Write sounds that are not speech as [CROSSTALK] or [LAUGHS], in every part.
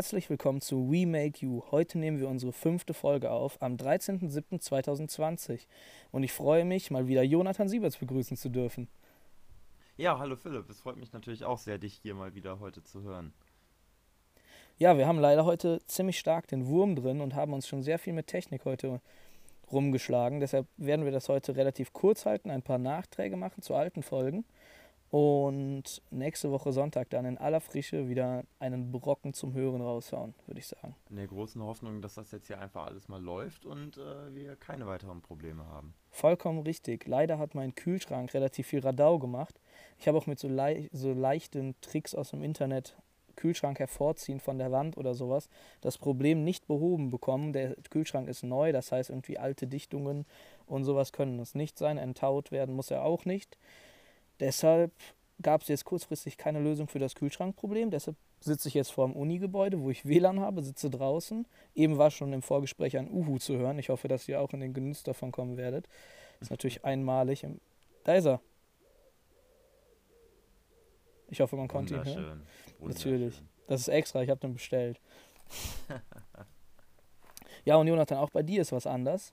Herzlich willkommen zu We Make You. Heute nehmen wir unsere fünfte Folge auf am 13.07.2020 und ich freue mich, mal wieder Jonathan Sieberts begrüßen zu dürfen. Ja, hallo Philipp, es freut mich natürlich auch sehr, dich hier mal wieder heute zu hören. Ja, wir haben leider heute ziemlich stark den Wurm drin und haben uns schon sehr viel mit Technik heute rumgeschlagen. Deshalb werden wir das heute relativ kurz halten, ein paar Nachträge machen zu alten Folgen und nächste Woche Sonntag dann in aller Frische wieder einen Brocken zum Hören raushauen, würde ich sagen. In der großen Hoffnung, dass das jetzt hier einfach alles mal läuft und äh, wir keine weiteren Probleme haben. Vollkommen richtig. Leider hat mein Kühlschrank relativ viel Radau gemacht. Ich habe auch mit so, lei so leichten Tricks aus dem Internet Kühlschrank hervorziehen von der Wand oder sowas, das Problem nicht behoben bekommen. Der Kühlschrank ist neu, das heißt irgendwie alte Dichtungen und sowas können es nicht sein. Enttaut werden muss er auch nicht. Deshalb gab es jetzt kurzfristig keine Lösung für das Kühlschrankproblem. Deshalb sitze ich jetzt vor dem Uni-Gebäude, wo ich WLAN habe, sitze draußen. Eben war schon im Vorgespräch ein Uhu zu hören. Ich hoffe, dass ihr auch in den Genuss davon kommen werdet. Das ist natürlich einmalig. Da ist er. Ich hoffe, man konnte ihn hören. Natürlich. Das ist extra, ich habe den bestellt. [LAUGHS] ja, und Jonathan, auch bei dir ist was anders.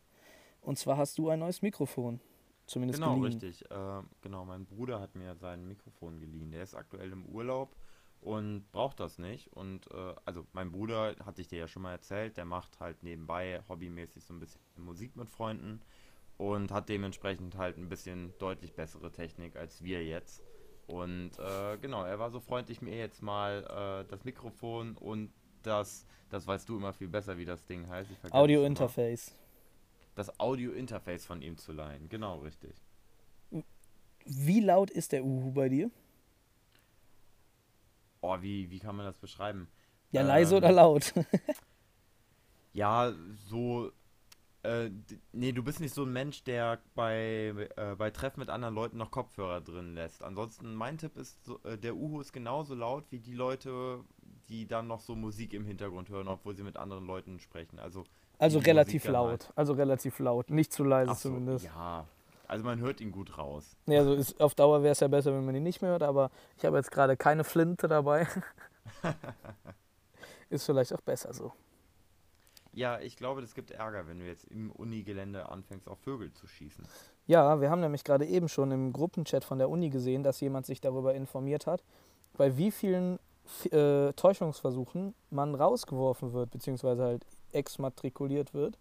Und zwar hast du ein neues Mikrofon. Zumindest genau, geliehen. richtig. Äh, genau, mein Bruder hat mir sein Mikrofon geliehen. Der ist aktuell im Urlaub und braucht das nicht. Und äh, also mein Bruder, hatte ich dir ja schon mal erzählt, der macht halt nebenbei hobbymäßig so ein bisschen Musik mit Freunden und hat dementsprechend halt ein bisschen deutlich bessere Technik als wir jetzt. Und äh, genau, er war so freundlich, mir jetzt mal äh, das Mikrofon und das, das weißt du immer viel besser, wie das Ding heißt. Audio Interface das Audio-Interface von ihm zu leihen. Genau, richtig. Wie laut ist der Uhu bei dir? Oh, wie, wie kann man das beschreiben? Ja, ähm, leise oder laut? [LAUGHS] ja, so. Äh, nee, du bist nicht so ein Mensch, der bei, äh, bei Treffen mit anderen Leuten noch Kopfhörer drin lässt. Ansonsten, mein Tipp ist, so, äh, der Uhu ist genauso laut wie die Leute, die dann noch so Musik im Hintergrund hören, obwohl sie mit anderen Leuten sprechen. Also also relativ laut. Halt. Also relativ laut. Nicht zu leise so, zumindest. Ja. Also man hört ihn gut raus. Ja, also ist, auf Dauer wäre es ja besser, wenn man ihn nicht mehr hört, aber ich habe jetzt gerade keine Flinte dabei. [LAUGHS] ist vielleicht auch besser so. Ja, ich glaube, das gibt Ärger, wenn du jetzt im Unigelände anfängst, auf Vögel zu schießen. Ja, wir haben nämlich gerade eben schon im Gruppenchat von der Uni gesehen, dass jemand sich darüber informiert hat, bei wie vielen äh, Täuschungsversuchen man rausgeworfen wird, beziehungsweise halt exmatrikuliert wird.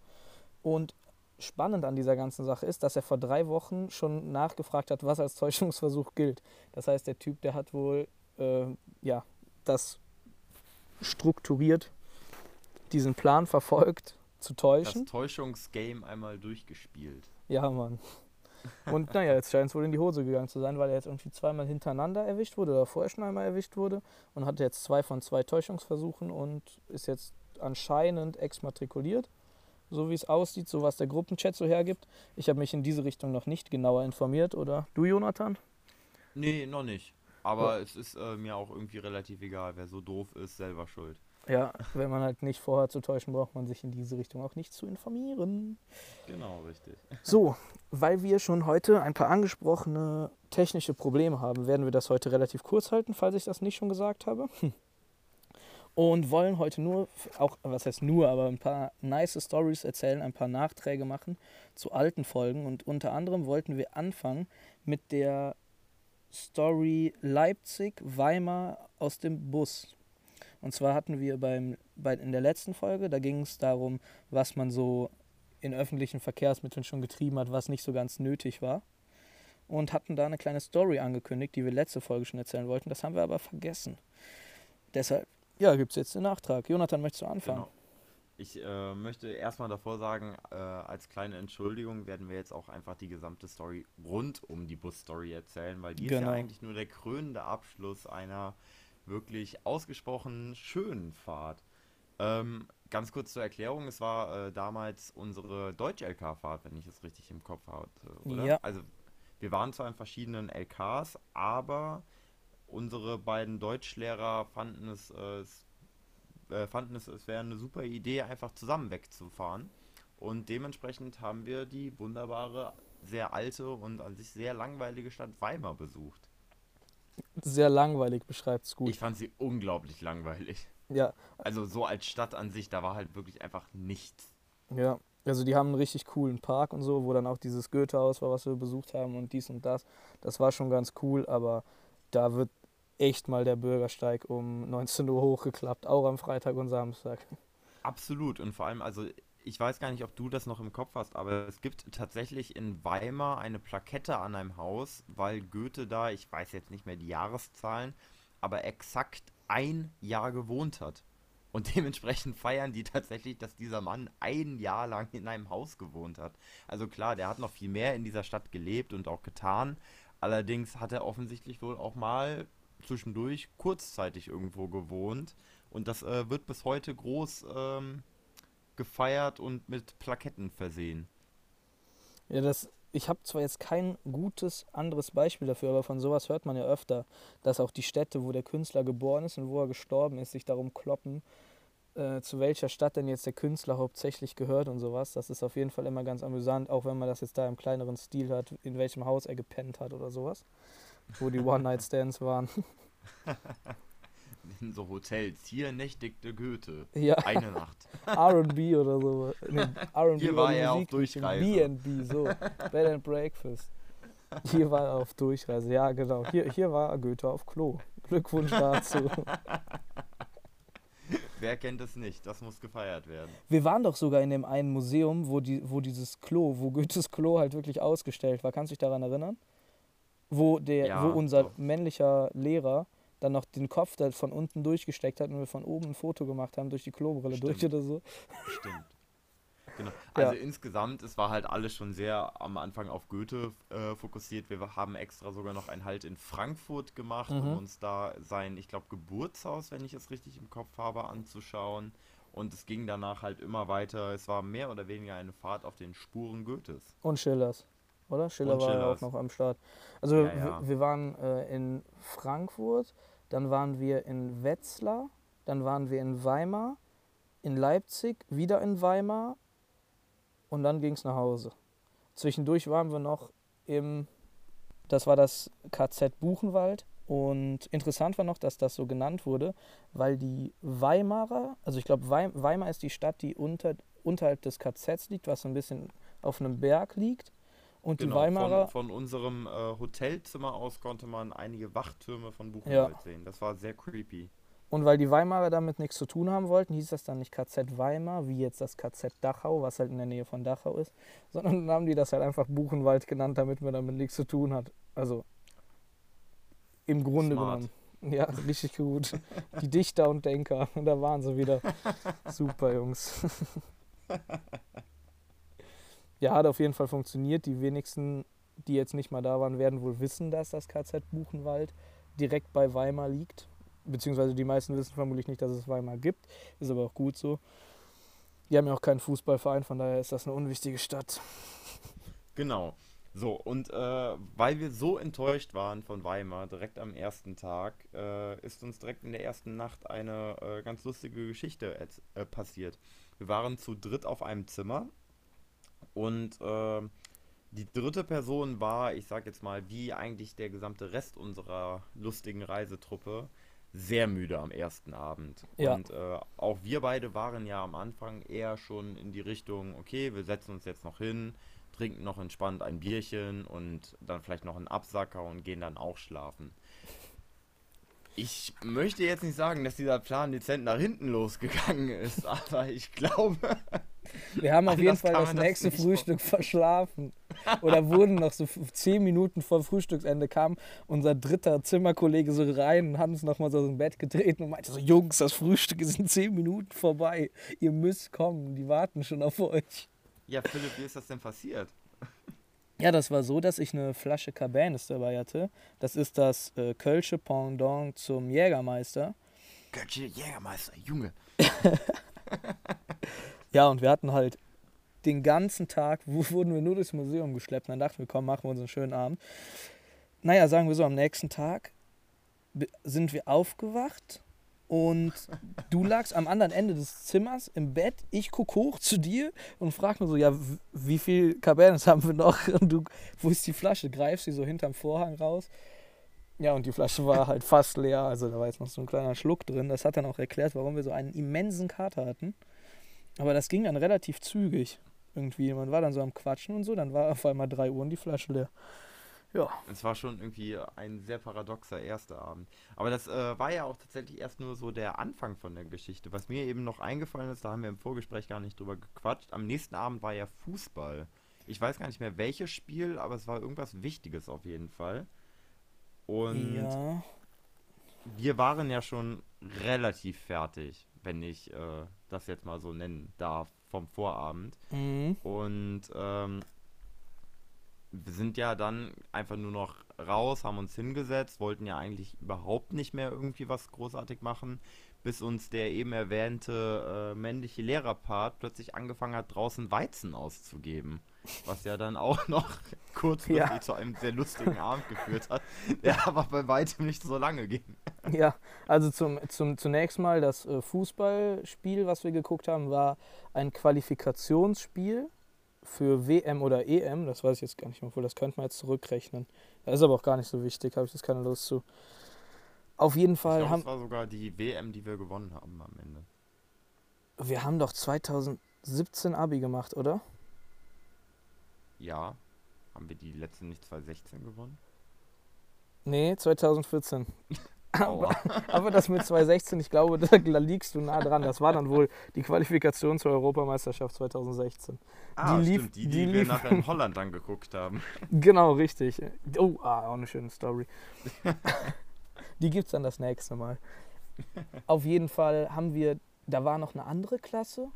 Und spannend an dieser ganzen Sache ist, dass er vor drei Wochen schon nachgefragt hat, was als Täuschungsversuch gilt. Das heißt, der Typ, der hat wohl äh, ja, das strukturiert, diesen Plan verfolgt, zu täuschen. Das Täuschungsgame einmal durchgespielt. Ja, Mann. Und naja, jetzt scheint es wohl in die Hose gegangen zu sein, weil er jetzt irgendwie zweimal hintereinander erwischt wurde oder vorher schon einmal erwischt wurde und hatte jetzt zwei von zwei Täuschungsversuchen und ist jetzt anscheinend exmatrikuliert, so wie es aussieht, so was der Gruppenchat so hergibt. Ich habe mich in diese Richtung noch nicht genauer informiert, oder du, Jonathan? Nee, noch nicht. Aber ja. es ist äh, mir auch irgendwie relativ egal. Wer so doof ist, selber schuld. Ja, [LAUGHS] wenn man halt nicht vorhat zu täuschen, braucht man sich in diese Richtung auch nicht zu informieren. Genau, richtig. [LAUGHS] So, weil wir schon heute ein paar angesprochene technische Probleme haben, werden wir das heute relativ kurz halten, falls ich das nicht schon gesagt habe. Hm und wollen heute nur, auch was heißt nur, aber ein paar nice Stories erzählen, ein paar Nachträge machen zu alten Folgen. Und unter anderem wollten wir anfangen mit der Story Leipzig, Weimar aus dem Bus. Und zwar hatten wir beim, bei, in der letzten Folge, da ging es darum, was man so in öffentlichen Verkehrsmitteln schon getrieben hat, was nicht so ganz nötig war. Und hatten da eine kleine Story angekündigt, die wir letzte Folge schon erzählen wollten. Das haben wir aber vergessen. Deshalb ja, gibt es jetzt den Nachtrag. Jonathan, möchtest du anfangen? Genau. Ich äh, möchte erstmal davor sagen, äh, als kleine Entschuldigung werden wir jetzt auch einfach die gesamte Story rund um die Busstory erzählen, weil die genau. ist ja genau. eigentlich nur der krönende Abschluss einer wirklich ausgesprochen schönen Fahrt. Ähm, ganz kurz zur Erklärung, es war äh, damals unsere Deutsch-LK-Fahrt, wenn ich es richtig im Kopf hatte, oder? Ja. Also wir waren zwar in verschiedenen LKs, aber unsere beiden Deutschlehrer fanden es, äh, äh, fanden es, es wäre eine super Idee, einfach zusammen wegzufahren. Und dementsprechend haben wir die wunderbare, sehr alte und an sich sehr langweilige Stadt Weimar besucht. Sehr langweilig beschreibt es gut. Ich fand sie unglaublich langweilig. Ja. Also so als Stadt an sich, da war halt wirklich einfach nichts. Ja, also die haben einen richtig coolen Park und so, wo dann auch dieses Goethehaus war, was wir besucht haben und dies und das. Das war schon ganz cool, aber da wird echt mal der Bürgersteig um [LAUGHS] 19 Uhr hochgeklappt, auch am Freitag und Samstag. Absolut und vor allem, also ich weiß gar nicht, ob du das noch im Kopf hast, aber es gibt tatsächlich in Weimar eine Plakette an einem Haus, weil Goethe da, ich weiß jetzt nicht mehr die Jahreszahlen, aber exakt ein Jahr gewohnt hat. Und [LAUGHS] dementsprechend feiern die tatsächlich, dass dieser Mann ein Jahr lang in einem Haus gewohnt hat. Also klar, der hat noch viel mehr in dieser Stadt gelebt und auch getan. Allerdings hat er offensichtlich wohl auch mal zwischendurch kurzzeitig irgendwo gewohnt. Und das äh, wird bis heute groß ähm, gefeiert und mit Plaketten versehen. Ja, das, ich habe zwar jetzt kein gutes anderes Beispiel dafür, aber von sowas hört man ja öfter, dass auch die Städte, wo der Künstler geboren ist und wo er gestorben ist, sich darum kloppen, äh, zu welcher Stadt denn jetzt der Künstler hauptsächlich gehört und sowas. Das ist auf jeden Fall immer ganz amüsant, auch wenn man das jetzt da im kleineren Stil hat, in welchem Haus er gepennt hat oder sowas, wo die One-Night-Stands waren. in so Hotels. Hier nächtigte Goethe. Ja. Eine Nacht. RB oder so. Nee, R&B Hier war er auf Durchreise. BB, so. Bed and Breakfast. Hier war er auf Durchreise. Ja, genau. Hier, hier war Goethe auf Klo. Glückwunsch dazu. Wer kennt es nicht? Das muss gefeiert werden. Wir waren doch sogar in dem einen Museum, wo, die, wo dieses Klo, wo Goethes Klo halt wirklich ausgestellt war. Kannst du dich daran erinnern? Wo, der, ja, wo unser doch. männlicher Lehrer dann noch den Kopf da von unten durchgesteckt hat und wir von oben ein Foto gemacht haben durch die Klobrille Stimmt. durch oder so. Stimmt. Genau. [LAUGHS] Also ja. insgesamt, es war halt alles schon sehr am Anfang auf Goethe äh, fokussiert. Wir haben extra sogar noch einen Halt in Frankfurt gemacht, mhm. um uns da sein, ich glaube, Geburtshaus, wenn ich es richtig im Kopf habe, anzuschauen. Und es ging danach halt immer weiter. Es war mehr oder weniger eine Fahrt auf den Spuren Goethes. Und Schillers oder? Schiller Und war ja auch noch am Start. Also ja, ja. Wir, wir, waren äh, in Frankfurt, dann waren wir in Wetzlar, dann waren wir in Weimar, in Leipzig, wieder in Weimar und dann ging es nach Hause. Zwischendurch waren wir noch im, das war das KZ Buchenwald. Und interessant war noch, dass das so genannt wurde, weil die Weimarer, also ich glaube, Weimar ist die Stadt, die unter, unterhalb des KZs liegt, was so ein bisschen auf einem Berg liegt. Und genau, die Weimarer. Von, von unserem äh, Hotelzimmer aus konnte man einige Wachtürme von Buchenwald ja. sehen. Das war sehr creepy. Und weil die Weimarer damit nichts zu tun haben wollten, hieß das dann nicht KZ Weimar, wie jetzt das KZ Dachau, was halt in der Nähe von Dachau ist, [LAUGHS] sondern dann haben die das halt einfach Buchenwald genannt, damit man damit nichts zu tun hat. Also im Grunde Smart. genommen. Ja, [LAUGHS] richtig gut. Die Dichter und Denker, [LAUGHS] da waren sie wieder. Super, Jungs. Ja, hat auf jeden Fall funktioniert. Die wenigsten, die jetzt nicht mal da waren, werden wohl wissen, dass das KZ Buchenwald direkt bei Weimar liegt. Beziehungsweise die meisten wissen vermutlich nicht, dass es Weimar gibt. Ist aber auch gut so. Die haben ja auch keinen Fußballverein, von daher ist das eine unwichtige Stadt. Genau. So, und äh, weil wir so enttäuscht waren von Weimar direkt am ersten Tag, äh, ist uns direkt in der ersten Nacht eine äh, ganz lustige Geschichte äh, passiert. Wir waren zu dritt auf einem Zimmer und äh, die dritte Person war, ich sag jetzt mal, wie eigentlich der gesamte Rest unserer lustigen Reisetruppe, sehr müde am ersten Abend. Ja. Und äh, auch wir beide waren ja am Anfang eher schon in die Richtung, okay, wir setzen uns jetzt noch hin, trinken noch entspannt ein Bierchen und dann vielleicht noch einen Absacker und gehen dann auch schlafen. Ich möchte jetzt nicht sagen, dass dieser Plan dezent nach hinten losgegangen ist, [LAUGHS] aber ich glaube. Wir haben auf jeden Fall das nächste das Frühstück verschlafen. Oder wurden noch so zehn Minuten vor Frühstücksende kam unser dritter Zimmerkollege so rein und hat uns nochmal so ins Bett getreten und meinte so, Jungs, das Frühstück ist in zehn Minuten vorbei. Ihr müsst kommen, die warten schon auf euch. Ja, Philipp, wie ist das denn passiert? Ja, das war so, dass ich eine Flasche Cabernet dabei hatte. Das ist das äh, Kölsche Pendant zum Jägermeister. Kölsche Jägermeister, Junge. [LAUGHS] ja, und wir hatten halt den ganzen Tag, [LAUGHS] wo wurden wir nur durchs Museum geschleppt. Und dann dachten wir, komm, machen wir uns einen schönen Abend. Naja, sagen wir so, am nächsten Tag sind wir aufgewacht und [LAUGHS] du lagst am anderen Ende des Zimmers im Bett. Ich gucke hoch zu dir und frage nur so: Ja, wie viel Cabernet haben wir noch? [LAUGHS] Und du, wo ist die Flasche? Greifst sie so hinterm Vorhang raus. Ja, und die Flasche war halt fast leer, also da war jetzt noch so ein kleiner Schluck drin. Das hat dann auch erklärt, warum wir so einen immensen Kater hatten. Aber das ging dann relativ zügig irgendwie. Man war dann so am Quatschen und so, dann war auf einmal 3 Uhr und die Flasche leer. Ja. Es war schon irgendwie ein sehr paradoxer erster Abend. Aber das äh, war ja auch tatsächlich erst nur so der Anfang von der Geschichte. Was mir eben noch eingefallen ist, da haben wir im Vorgespräch gar nicht drüber gequatscht. Am nächsten Abend war ja Fußball. Ich weiß gar nicht mehr welches Spiel, aber es war irgendwas Wichtiges auf jeden Fall. Und ja. wir waren ja schon relativ fertig, wenn ich äh, das jetzt mal so nennen darf, vom Vorabend. Mhm. Und ähm, wir sind ja dann einfach nur noch raus, haben uns hingesetzt, wollten ja eigentlich überhaupt nicht mehr irgendwie was großartig machen, bis uns der eben erwähnte äh, männliche Lehrerpart plötzlich angefangen hat, draußen Weizen auszugeben. Was ja dann auch [LAUGHS] noch kurzfristig ja. zu einem sehr lustigen Abend geführt hat, der aber bei weitem nicht so lange ging. Ja, also zum, zum, zunächst mal das äh, Fußballspiel, was wir geguckt haben, war ein Qualifikationsspiel für WM oder EM, das weiß ich jetzt gar nicht mehr, obwohl das könnte man jetzt zurückrechnen. Das ist aber auch gar nicht so wichtig, habe ich jetzt keine Lust zu. Auf jeden Fall ich glaub, haben. Das war sogar die WM, die wir gewonnen haben am Ende. Wir haben doch 2017 Abi gemacht, oder? Ja. Haben wir die letzte nicht 2016 gewonnen? Nee, 2014. [LAUGHS] Aber, aber, das mit 2016, ich glaube, da liegst du nah dran. Das war dann wohl die Qualifikation zur Europameisterschaft 2016. Ah, die lief, stimmt, die, die, die wir lief, nachher in Holland angeguckt haben. [LAUGHS] Genau, richtig. Oh, ah, auch eine schöne Story. [LAUGHS] die gibt es dann das nächste Mal. Auf jeden Fall haben wir, da war noch eine andere Klasse,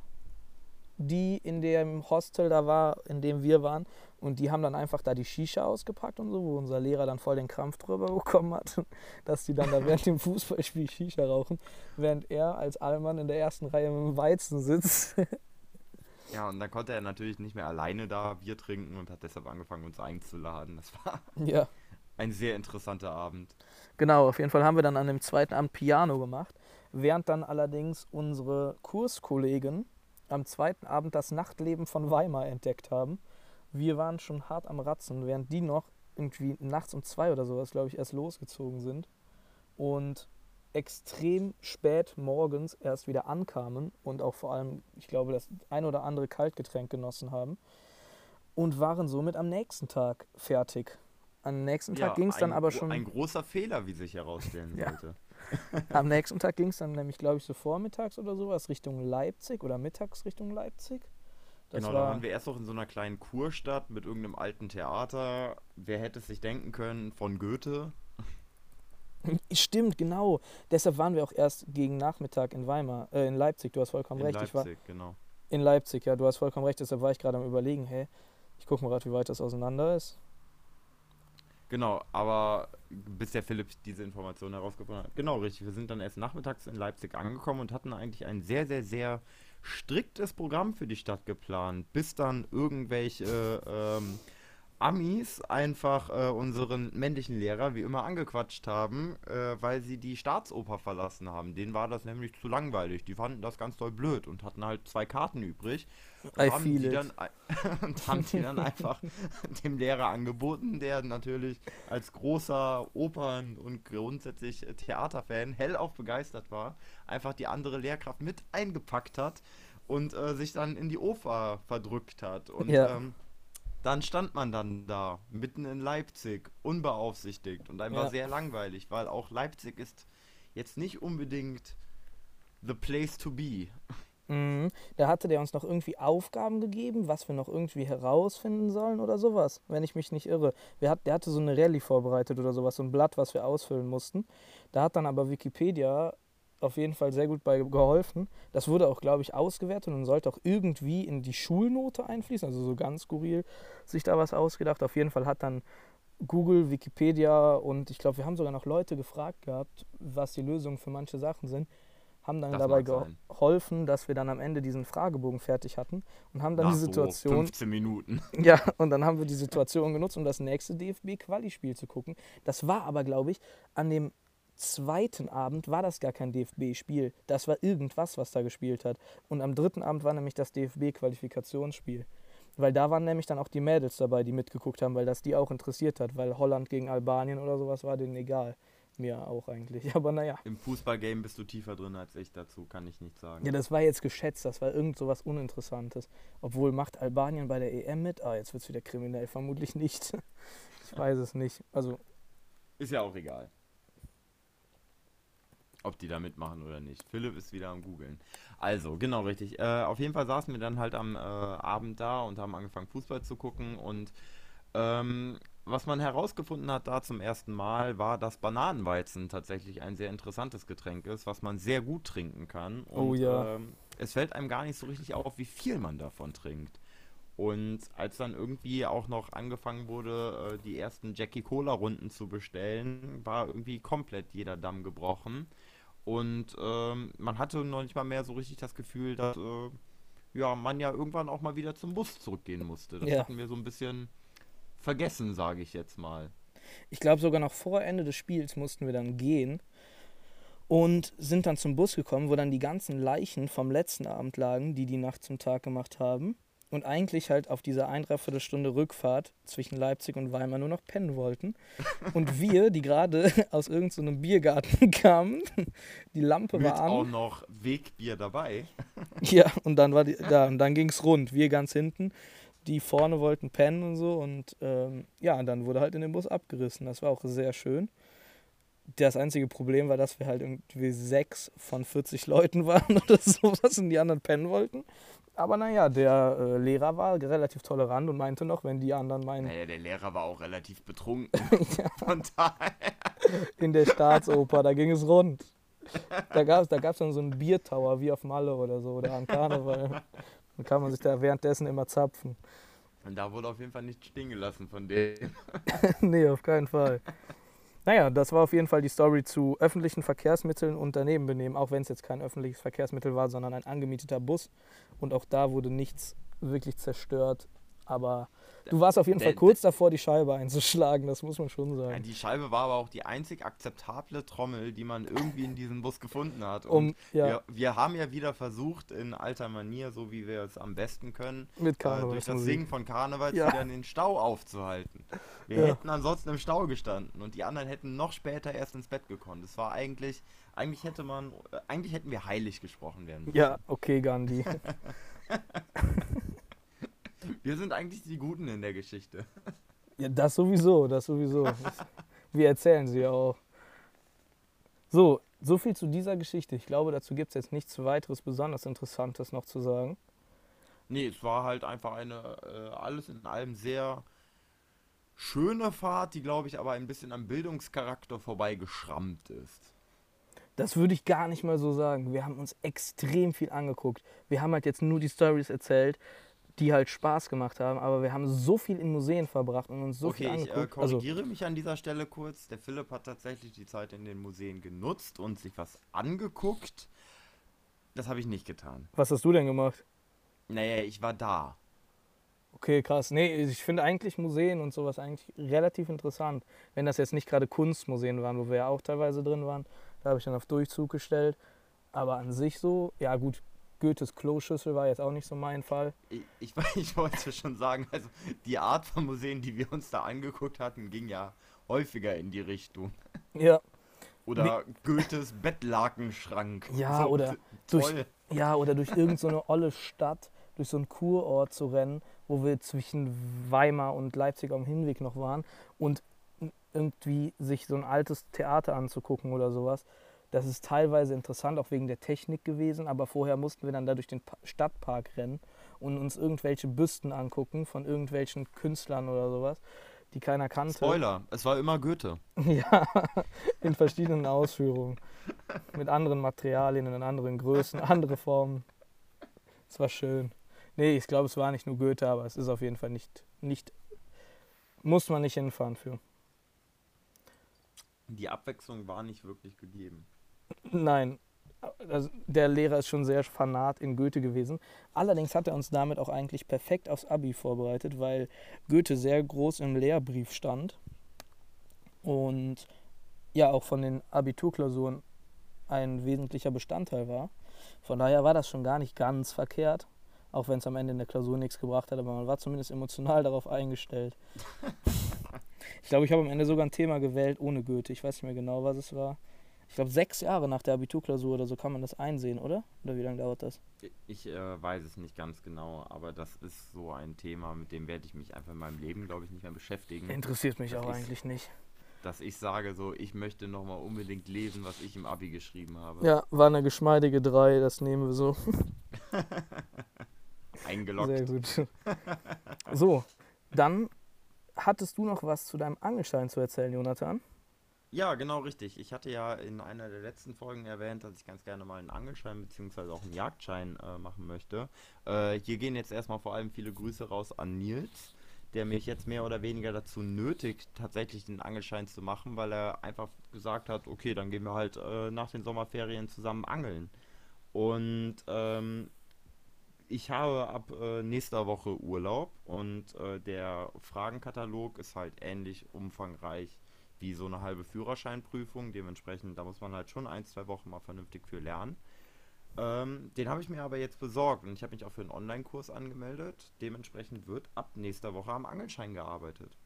die in dem Hostel da war, in dem wir waren. Und die haben dann einfach da die Shisha ausgepackt und so, wo unser Lehrer dann voll den Krampf drüber [LAUGHS] bekommen hat, dass die dann da während dem Fußballspiel Shisha rauchen, während er als Allmann in der ersten Reihe mit dem Weizen sitzt. [LAUGHS] Ja, und dann konnte er natürlich nicht mehr alleine da Bier trinken und hat deshalb angefangen, uns einzuladen. Das war [LAUGHS] ja. ein sehr interessanter Abend. Genau, auf jeden Fall haben wir dann an dem zweiten Abend Piano gemacht, während dann allerdings unsere Kurskollegen am zweiten Abend das Nachtleben von Weimar entdeckt haben wir waren schon hart am Ratzen, während die noch irgendwie nachts um zwei oder sowas, glaube ich, erst losgezogen sind und extrem spät morgens erst wieder ankamen und auch vor allem, ich glaube, das ein oder andere Kaltgetränk genossen haben und waren somit am nächsten Tag fertig. Am nächsten Tag ja, ging es dann aber schon. Ein großer Fehler, wie sich herausstellen [LAUGHS] sollte. [LAUGHS] Am nächsten Tag ging es dann nämlich, glaube ich, so vormittags oder sowas Richtung Leipzig oder mittags Richtung Leipzig. Das genau, da waren wir erst noch in so einer kleinen Kurstadt mit irgendeinem alten Theater. Wer hätte es sich denken können, von Goethe? [LAUGHS] Stimmt, genau. Deshalb waren wir auch erst gegen Nachmittag in Weimar, äh, in Leipzig. Du hast vollkommen in recht. Leipzig, ich war genau. In Leipzig, ja, du hast vollkommen recht. Deshalb war ich gerade am Überlegen, hey, ich gucke mal gerade, wie weit das auseinander ist. Genau, aber bis der Philipp diese Information herausgefunden hat. Genau, richtig. Wir sind dann erst nachmittags in Leipzig angekommen und hatten eigentlich einen sehr, sehr, sehr striktes Programm für die Stadt geplant, bis dann irgendwelche ähm, Amis einfach äh, unseren männlichen Lehrer wie immer angequatscht haben, äh, weil sie die Staatsoper verlassen haben. Denen war das nämlich zu langweilig. Die fanden das ganz doll blöd und hatten halt zwei Karten übrig. Und haben, die dann, [LAUGHS] und haben die dann einfach [LAUGHS] dem Lehrer angeboten, der natürlich als großer Opern- und grundsätzlich Theaterfan hellauf begeistert war, einfach die andere Lehrkraft mit eingepackt hat und äh, sich dann in die Oper verdrückt hat. Und ja. ähm, dann stand man dann da, mitten in Leipzig, unbeaufsichtigt und einfach ja. sehr langweilig, weil auch Leipzig ist jetzt nicht unbedingt the place to be. Mhm. Da hatte der uns noch irgendwie Aufgaben gegeben, was wir noch irgendwie herausfinden sollen oder sowas, wenn ich mich nicht irre. Wir hat, der hatte so eine Rallye vorbereitet oder sowas, so ein Blatt, was wir ausfüllen mussten. Da hat dann aber Wikipedia auf jeden Fall sehr gut bei geholfen. Das wurde auch, glaube ich, ausgewertet und sollte auch irgendwie in die Schulnote einfließen. Also so ganz skurril sich da was ausgedacht. Auf jeden Fall hat dann Google, Wikipedia und ich glaube, wir haben sogar noch Leute gefragt gehabt, was die Lösungen für manche Sachen sind. Haben dann das dabei geholfen, dass wir dann am Ende diesen Fragebogen fertig hatten und haben dann Nach die Situation. So 15 Minuten. [LAUGHS] Ja, und dann haben wir die Situation genutzt, um das nächste DFB-Quali-Spiel zu gucken. Das war aber, glaube ich, an dem zweiten Abend war das gar kein DFB-Spiel. Das war irgendwas, was da gespielt hat. Und am dritten Abend war nämlich das DFB-Qualifikationsspiel. Weil da waren nämlich dann auch die Mädels dabei, die mitgeguckt haben, weil das die auch interessiert hat, weil Holland gegen Albanien oder sowas war denen egal. Mir auch eigentlich, [LAUGHS] aber naja. Im Fußballgame bist du tiefer drin als ich, dazu kann ich nichts sagen. Ja, das war jetzt geschätzt, das war irgend sowas Uninteressantes. Obwohl, macht Albanien bei der EM mit? Ah, jetzt wird es wieder kriminell, vermutlich nicht. [LAUGHS] ich weiß es nicht. Also. Ist ja auch egal. Ob die da mitmachen oder nicht. Philipp ist wieder am Googeln. Also, genau richtig. Äh, auf jeden Fall saßen wir dann halt am äh, Abend da und haben angefangen Fußball zu gucken und ähm, was man herausgefunden hat da zum ersten Mal, war, dass Bananenweizen tatsächlich ein sehr interessantes Getränk ist, was man sehr gut trinken kann. Und, oh ja. Ähm, es fällt einem gar nicht so richtig auf, wie viel man davon trinkt. Und als dann irgendwie auch noch angefangen wurde, äh, die ersten Jackie Cola Runden zu bestellen, war irgendwie komplett jeder Damm gebrochen. Und ähm, man hatte noch nicht mal mehr so richtig das Gefühl, dass äh, ja, man ja irgendwann auch mal wieder zum Bus zurückgehen musste. Das ja. hatten wir so ein bisschen vergessen, sage ich jetzt mal. Ich glaube, sogar noch vor Ende des Spiels mussten wir dann gehen und sind dann zum Bus gekommen, wo dann die ganzen Leichen vom letzten Abend lagen, die die Nacht zum Tag gemacht haben. Und eigentlich halt auf dieser ein, Stunde Rückfahrt zwischen Leipzig und Weimar nur noch pennen wollten. Und [LAUGHS] wir, die gerade [LAUGHS] aus irgendeinem so Biergarten [LAUGHS] kamen, die Lampe Mit war an. auch noch Wegbier dabei. Ja, und dann war die, da, und dann ging es rund. Wir ganz hinten die vorne wollten pennen und so. Und ähm, ja, dann wurde halt in den Bus abgerissen. Das war auch sehr schön. Das einzige Problem war, dass wir halt irgendwie sechs von 40 Leuten waren oder sowas und die anderen pennen wollten. Aber naja, der äh, Lehrer war relativ tolerant und meinte noch, wenn die anderen meinen. Naja, der Lehrer war auch relativ betrunken. [LAUGHS] Von daher. In der Staatsoper, da ging es rund. Da gab es da gab's dann so einen Biertower wie auf Malle oder so oder am Karneval. Dann kann man sich da währenddessen immer zapfen. Und da wurde auf jeden Fall nicht stehen gelassen von dem. [LAUGHS] nee, auf keinen Fall. Naja, das war auf jeden Fall die Story zu öffentlichen Verkehrsmitteln und daneben benehmen, auch wenn es jetzt kein öffentliches Verkehrsmittel war, sondern ein angemieteter Bus. Und auch da wurde nichts wirklich zerstört. Aber Du warst auf jeden der, Fall kurz davor, die Scheibe einzuschlagen, das muss man schon sagen. Ja, die Scheibe war aber auch die einzig akzeptable Trommel, die man irgendwie in diesem Bus gefunden hat. Und um, ja. wir, wir, haben ja wieder versucht, in alter Manier, so wie wir es am besten können, Mit äh, durch das Singen von Karneval ja. wieder den Stau aufzuhalten. Wir hätten ansonsten im Stau gestanden und die anderen hätten noch später erst ins Bett gekommen. Das war eigentlich, eigentlich hätte man, äh, eigentlich hätten wir heilig gesprochen werden müssen. Ja, okay, Gandhi. [LAUGHS] Wir sind eigentlich die Guten in der Geschichte. Ja, das sowieso, das sowieso. Wir erzählen sie auch. So, so viel zu dieser Geschichte. Ich glaube, dazu gibt es jetzt nichts weiteres besonders Interessantes noch zu sagen. Nee, es war halt einfach eine äh, alles in allem sehr schöne Fahrt, die, glaube ich, aber ein bisschen am Bildungscharakter vorbeigeschrammt ist. Das würde ich gar nicht mal so sagen. Wir haben uns extrem viel angeguckt. Wir haben halt jetzt nur die Stories erzählt die halt Spaß gemacht haben, aber wir haben so viel in Museen verbracht und uns so okay, viel angeguckt. Ich äh, korrigiere also, mich an dieser Stelle kurz. Der Philipp hat tatsächlich die Zeit in den Museen genutzt und sich was angeguckt. Das habe ich nicht getan. Was hast du denn gemacht? Naja, ich war da. Okay, krass. Nee, ich finde eigentlich Museen und sowas eigentlich relativ interessant. Wenn das jetzt nicht gerade Kunstmuseen waren, wo wir ja auch teilweise drin waren, da habe ich dann auf Durchzug gestellt. Aber an sich so, ja gut, Goethes Kloschüssel war jetzt auch nicht so mein Fall. Ich, ich, [LAUGHS] ich, wollte schon sagen, also die Art von Museen, die wir uns da angeguckt hatten, ging ja häufiger in die Richtung. Ja. Oder Wie, Goethes Bettlakenschrank. Ja, so, oder durch, ja, oder durch irgendeine so olle Stadt, durch so einen Kurort zu rennen, wo wir zwischen Weimar und Leipzig am Hinweg noch waren und irgendwie sich so ein altes Theater anzugucken oder sowas. Das ist teilweise interessant, auch wegen der Technik gewesen, aber vorher mussten wir dann da durch den Stadtpark rennen und uns irgendwelche Büsten angucken von irgendwelchen Künstlern oder sowas, die keiner kannte. Spoiler, es war immer Goethe. [LAUGHS] ja, in verschiedenen Ausführungen. Mit anderen Materialien, in anderen Größen, andere Formen. Es war schön. Nee, ich glaube, es war nicht nur Goethe, aber es ist auf jeden Fall nicht, nicht muss man nicht hinfahren für. Die Abwechslung war nicht wirklich gegeben. Nein, also der Lehrer ist schon sehr fanat in Goethe gewesen. Allerdings hat er uns damit auch eigentlich perfekt aufs Abi vorbereitet, weil Goethe sehr groß im Lehrbrief stand und ja auch von den Abiturklausuren ein wesentlicher Bestandteil war. Von daher war das schon gar nicht ganz verkehrt. Auch wenn es am Ende in der Klausur nichts gebracht hat, aber man war zumindest emotional darauf eingestellt. [LAUGHS] ich glaube, ich habe am Ende sogar ein Thema gewählt ohne Goethe. Ich weiß nicht mehr genau, was es war. Ich glaube, sechs Jahre nach der Abiturklausur oder so kann man das einsehen, oder? Oder wie lange dauert das? Ich äh, weiß es nicht ganz genau, aber das ist so ein Thema, mit dem werde ich mich einfach in meinem Leben, glaube ich, nicht mehr beschäftigen. Interessiert mich auch eigentlich nicht. Dass ich sage, so, ich möchte nochmal unbedingt lesen, was ich im Abi geschrieben habe. Ja, war eine geschmeidige 3, das nehmen wir so. [LAUGHS] Eingeloggt. Sehr gut. [LAUGHS] so, dann hattest du noch was zu deinem Angelschein zu erzählen, Jonathan? Ja, genau richtig. Ich hatte ja in einer der letzten Folgen erwähnt, dass ich ganz gerne mal einen Angelschein bzw. auch einen Jagdschein äh, machen möchte. Äh, hier gehen jetzt erstmal vor allem viele Grüße raus an Nils, der mich jetzt mehr oder weniger dazu nötigt, tatsächlich den Angelschein zu machen, weil er einfach gesagt hat, okay, dann gehen wir halt äh, nach den Sommerferien zusammen angeln. Und ähm, ich habe ab äh, nächster Woche Urlaub und äh, der Fragenkatalog ist halt ähnlich umfangreich wie so eine halbe Führerscheinprüfung. Dementsprechend, da muss man halt schon ein, zwei Wochen mal vernünftig für lernen. Ähm, den habe ich mir aber jetzt besorgt und ich habe mich auch für einen Online-Kurs angemeldet. Dementsprechend wird ab nächster Woche am Angelschein gearbeitet.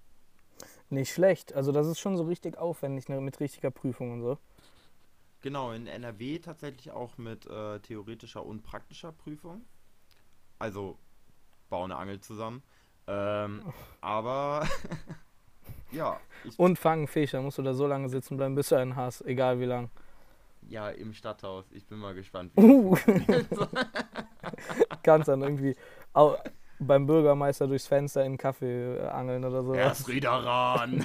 Nicht schlecht. Also das ist schon so richtig aufwendig ne, mit richtiger Prüfung und so. Genau, in NRW tatsächlich auch mit äh, theoretischer und praktischer Prüfung. Also baue eine Angel zusammen. Ähm, [LAUGHS] aber [LAUGHS] Ja. Und fangen Fisch, da musst du da so lange sitzen bleiben, bis du einen hast, egal wie lang. Ja, im Stadthaus. Ich bin mal gespannt. Uh. [LAUGHS] Kannst dann irgendwie auch beim Bürgermeister durchs Fenster in einen Kaffee äh, angeln oder so. Herr Friederan.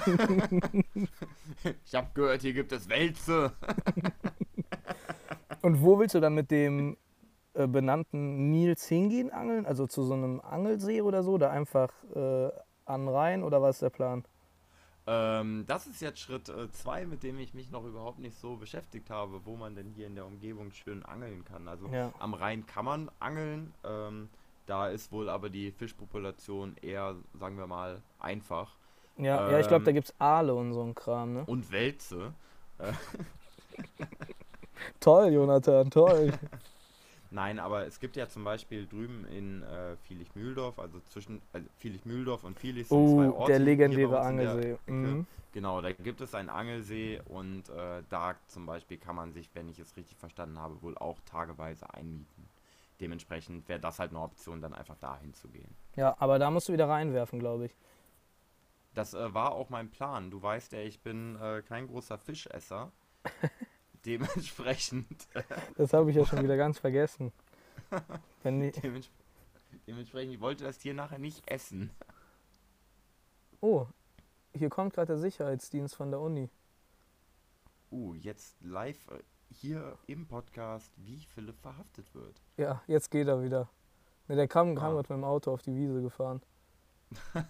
ich hab gehört, hier gibt es Wälze. [LAUGHS] Und wo willst du dann mit dem äh, benannten Nils hingehen angeln? Also zu so einem Angelsee oder so? Da einfach äh, an Rhein oder was ist der Plan? Ähm, das ist jetzt Schritt 2, äh, mit dem ich mich noch überhaupt nicht so beschäftigt habe, wo man denn hier in der Umgebung schön angeln kann. Also ja. am Rhein kann man angeln, ähm, da ist wohl aber die Fischpopulation eher, sagen wir mal, einfach. Ja, ähm, ja ich glaube, da gibt es Aale und so ein Kram, ne? Und Wälze. [LAUGHS] toll, Jonathan, toll. [LAUGHS] Nein, aber es gibt ja zum Beispiel drüben in äh, Vielich-Mühldorf, also zwischen also Vielich-Mühldorf und Vielich sind uh, zwei Orte. der legendäre Angelsee. Mhm. Genau, da gibt es einen Angelsee und äh, da zum Beispiel kann man sich, wenn ich es richtig verstanden habe, wohl auch tageweise einmieten. Dementsprechend wäre das halt eine Option, dann einfach dahin zu gehen. Ja, aber da musst du wieder reinwerfen, glaube ich. Das äh, war auch mein Plan. Du weißt ja, ich bin äh, kein großer Fischesser. [LAUGHS] Dementsprechend. Das habe ich ja schon wieder ganz vergessen. Dements dementsprechend, ich wollte das Tier nachher nicht essen. Oh, hier kommt gerade der Sicherheitsdienst von der Uni. Uh, jetzt live äh, hier im Podcast, wie Philipp verhaftet wird. Ja, jetzt geht er wieder. Ne, der kam, kam ah. gerade mit dem Auto auf die Wiese gefahren. [LAUGHS]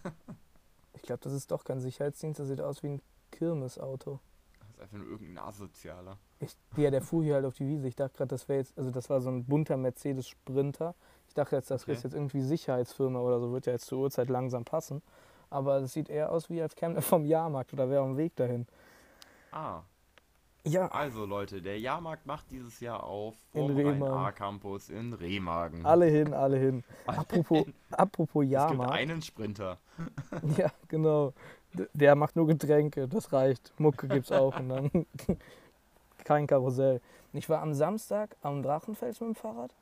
ich glaube, das ist doch kein Sicherheitsdienst, das sieht aus wie ein Kirmesauto einfach nur irgendein Asozialer. Ich, ja, der fuhr hier halt auf die Wiese. Ich dachte gerade, das wäre jetzt, also das war so ein bunter Mercedes Sprinter. Ich dachte jetzt, das okay. ist jetzt irgendwie Sicherheitsfirma oder so, wird ja jetzt zur Uhrzeit langsam passen. Aber es sieht eher aus, wie als käme er vom Jahrmarkt oder wäre am Weg dahin. Ah. Ja. Also Leute, der Jahrmarkt macht dieses Jahr auf vom A-Campus in Remagen. Alle hin, alle hin. Alle apropos, hin. apropos Jahrmarkt. Es gibt einen Sprinter. ja, genau. Der macht nur Getränke, das reicht. Mucke gibt's auch und dann [LAUGHS] kein Karussell. Ich war am Samstag am Drachenfels mit dem Fahrrad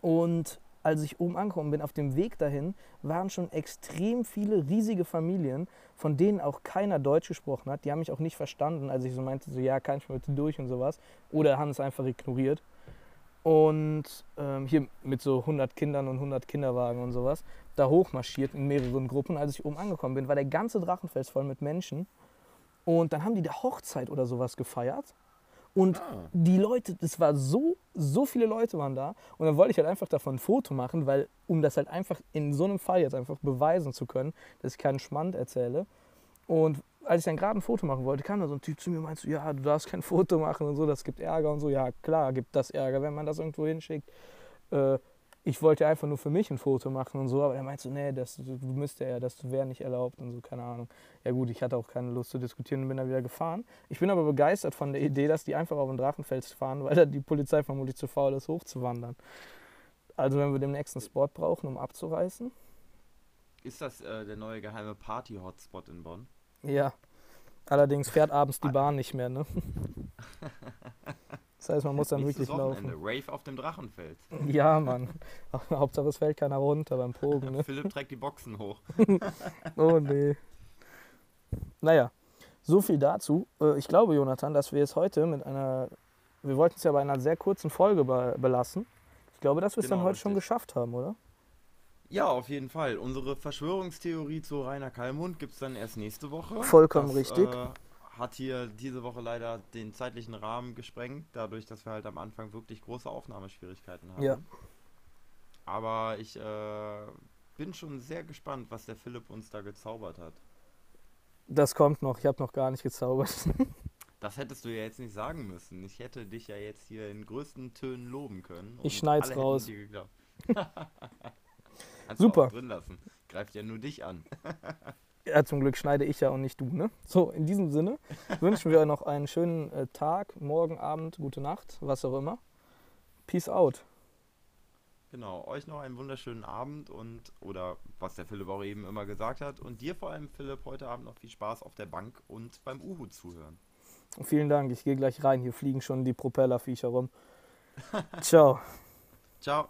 und als ich oben angekommen bin, auf dem Weg dahin, waren schon extrem viele riesige Familien, von denen auch keiner Deutsch gesprochen hat. Die haben mich auch nicht verstanden, als ich so meinte, so ja, kann ich mal bitte durch und sowas. Oder haben es einfach ignoriert. Und ähm, hier mit so 100 Kindern und 100 Kinderwagen und sowas, da hochmarschiert in mehreren Gruppen. Als ich oben angekommen bin, war der ganze Drachenfels voll mit Menschen. Und dann haben die da Hochzeit oder sowas gefeiert. Und ah. die Leute, das war so, so viele Leute waren da. Und dann wollte ich halt einfach davon ein Foto machen, weil, um das halt einfach in so einem Fall jetzt einfach beweisen zu können, dass ich keinen Schmand erzähle. Und als ich dann gerade ein Foto machen wollte, kam da so ein Typ zu mir und meinte ja, du darfst kein Foto machen und so, das gibt Ärger und so. Ja, klar, gibt das Ärger, wenn man das irgendwo hinschickt. Äh, ich wollte einfach nur für mich ein Foto machen und so, aber er meinte so, nee, das müsste er, das wäre nicht erlaubt und so, keine Ahnung. Ja gut, ich hatte auch keine Lust zu diskutieren und bin dann wieder gefahren. Ich bin aber begeistert von der Idee, dass die einfach auf den Drachenfels fahren, weil da die Polizei vermutlich zu faul ist, hochzuwandern. Also wenn wir den nächsten Spot brauchen, um abzureißen. Ist das äh, der neue geheime Party-Hotspot in Bonn? Ja. Allerdings fährt abends die Bahn nicht mehr, ne? [LAUGHS] Das heißt, man muss dann wirklich laufen. Rave auf dem Drachenfeld. [LAUGHS] Ja, Mann. [LAUGHS] Hauptsache es fällt keiner runter beim Pogen, ne? Philipp trägt die Boxen hoch. oh nee. Naja, so viel dazu. Äh, ich glaube, Jonathan, dass wir es heute mit einer, wir wollten es ja bei einer sehr kurzen Folge be belassen. Ich glaube, dass wir es genau, dann heute richtig. schon geschafft haben, oder? Ja, auf jeden Fall. Unsere Verschwörungstheorie zu Rainer Kallmund gibt es dann erst nächste Woche. Vollkommen das, richtig. Äh, hat hier diese Woche leider den zeitlichen Rahmen gesprengt, dadurch, dass wir halt am Anfang wirklich große Aufnahmeschwierigkeiten haben. Ja. Aber ich äh, bin schon sehr gespannt, was der Philipp uns da gezaubert hat. Das kommt noch, ich habe noch gar nicht gezaubert. [LAUGHS] Das hättest du ja jetzt nicht sagen müssen. Ich hätte dich ja jetzt hier in größten Tönen loben können. Ich schneid's raus. [LAUGHS] Super. drin lassen. Greift ja nur dich an. [LAUGHS] ja, zum Glück schneide ich ja und nicht du, ne? So, in diesem Sinne wünschen wir noch einen schönen äh, Tag, morgen, Abend, gute Nacht, was auch immer. Peace out. Genau, euch noch einen wunderschönen Abend und, oder was der Philipp auch eben immer gesagt hat, und dir vor allem, Philipp, heute Abend noch viel Spaß auf der Bank und beim Uhu zuhören. Vielen Dank, ich gehe gleich rein, hier fliegen schon die Propellerviecher rum. Ciao. [LAUGHS] Ciao.